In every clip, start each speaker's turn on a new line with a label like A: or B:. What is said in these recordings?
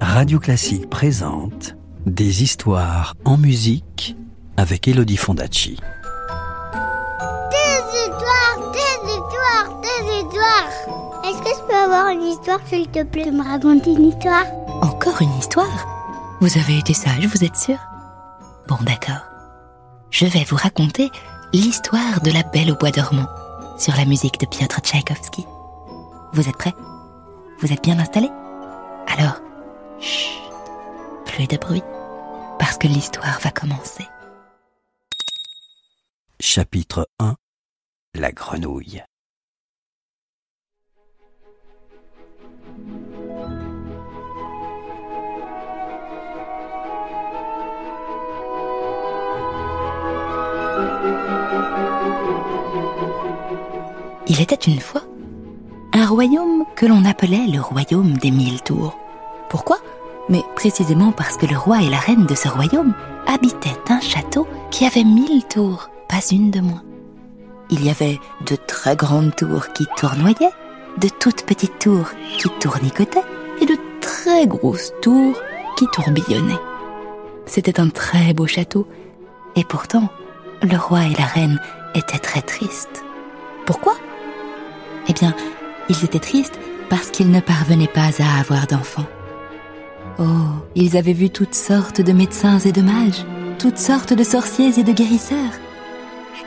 A: Radio Classique présente Des histoires en musique avec Elodie Fondacci.
B: Des histoires, des histoires, des histoires. Est-ce que je peux avoir une histoire, s'il te plaît, de me raconter une histoire?
C: Encore une histoire? Vous avez été sage, vous êtes sûr? Bon, d'accord. Je vais vous raconter l'histoire de la Belle au bois dormant sur la musique de Piotr Tchaïkovski. Vous êtes prêts? Vous êtes bien installés? Alors, chut, plus de bruit, parce que l'histoire va commencer.
A: Chapitre 1 La grenouille.
C: Il était une fois un royaume que l'on appelait le royaume des mille tours. Pourquoi? Mais précisément parce que le roi et la reine de ce royaume habitaient un château qui avait mille tours, pas une de moins. Il y avait de très grandes tours qui tournoyaient, de toutes petites tours qui tournicotaient et de très grosses tours qui tourbillonnaient. C'était un très beau château et pourtant le roi et la reine étaient très tristes. Pourquoi? Eh bien, ils étaient tristes parce qu'ils ne parvenaient pas à avoir d'enfants. Oh, ils avaient vu toutes sortes de médecins et de mages, toutes sortes de sorciers et de guérisseurs.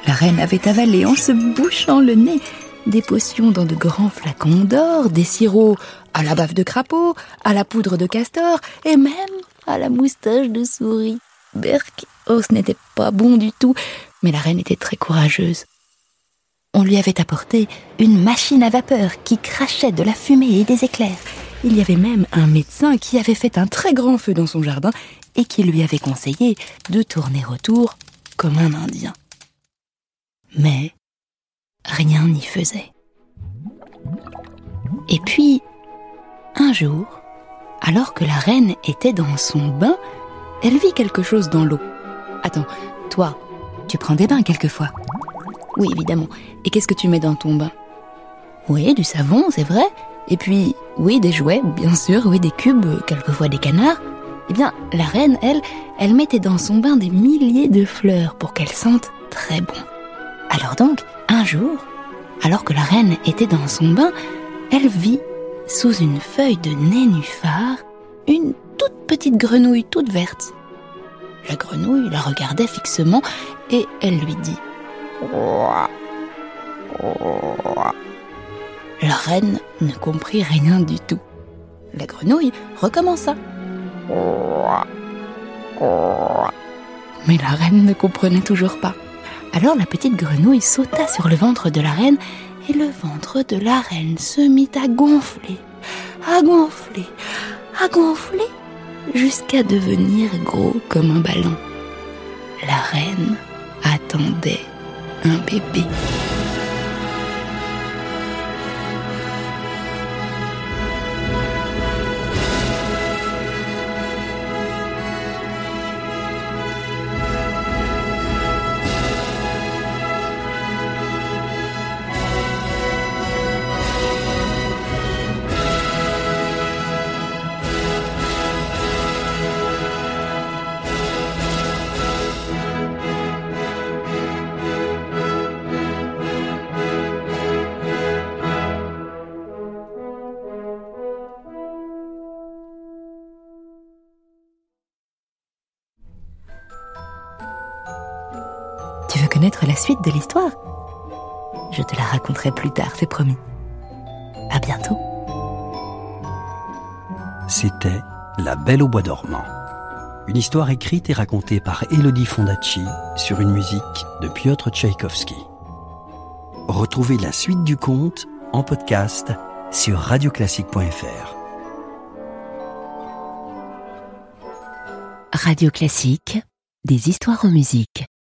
C: La reine avait avalé en se bouchant le nez des potions dans de grands flacons d'or, des sirops à la bave de crapaud, à la poudre de castor et même à la moustache de souris. Berk, oh, ce n'était pas bon du tout, mais la reine était très courageuse. On lui avait apporté une machine à vapeur qui crachait de la fumée et des éclairs. Il y avait même un médecin qui avait fait un très grand feu dans son jardin et qui lui avait conseillé de tourner autour comme un Indien. Mais rien n'y faisait. Et puis, un jour, alors que la reine était dans son bain, elle vit quelque chose dans l'eau. Attends, toi, tu prends des bains quelquefois? Oui, évidemment. Et qu'est-ce que tu mets dans ton bain? Oui, du savon, c'est vrai. Et puis, oui, des jouets, bien sûr, oui, des cubes, quelquefois des canards. Eh bien, la reine, elle, elle mettait dans son bain des milliers de fleurs pour qu'elle sente très bon. Alors donc, un jour, alors que la reine était dans son bain, elle vit, sous une feuille de nénuphar, une toute petite grenouille toute verte. La grenouille la regardait fixement et elle lui dit La reine ne comprit rien du tout. La grenouille recommença. Mais la reine ne comprenait toujours pas. Alors la petite grenouille sauta sur le ventre de la reine et le ventre de la reine se mit à gonfler, à gonfler, à gonfler, jusqu'à devenir gros comme un ballon. La reine attendait un bébé. Connaître la suite de l'histoire Je te la raconterai plus tard, c'est promis. À bientôt.
A: C'était La Belle au bois dormant. Une histoire écrite et racontée par Elodie Fondacci sur une musique de Piotr Tchaïkovski. Retrouvez la suite du conte en podcast sur radioclassique.fr.
C: Radio Classique, des histoires en musique.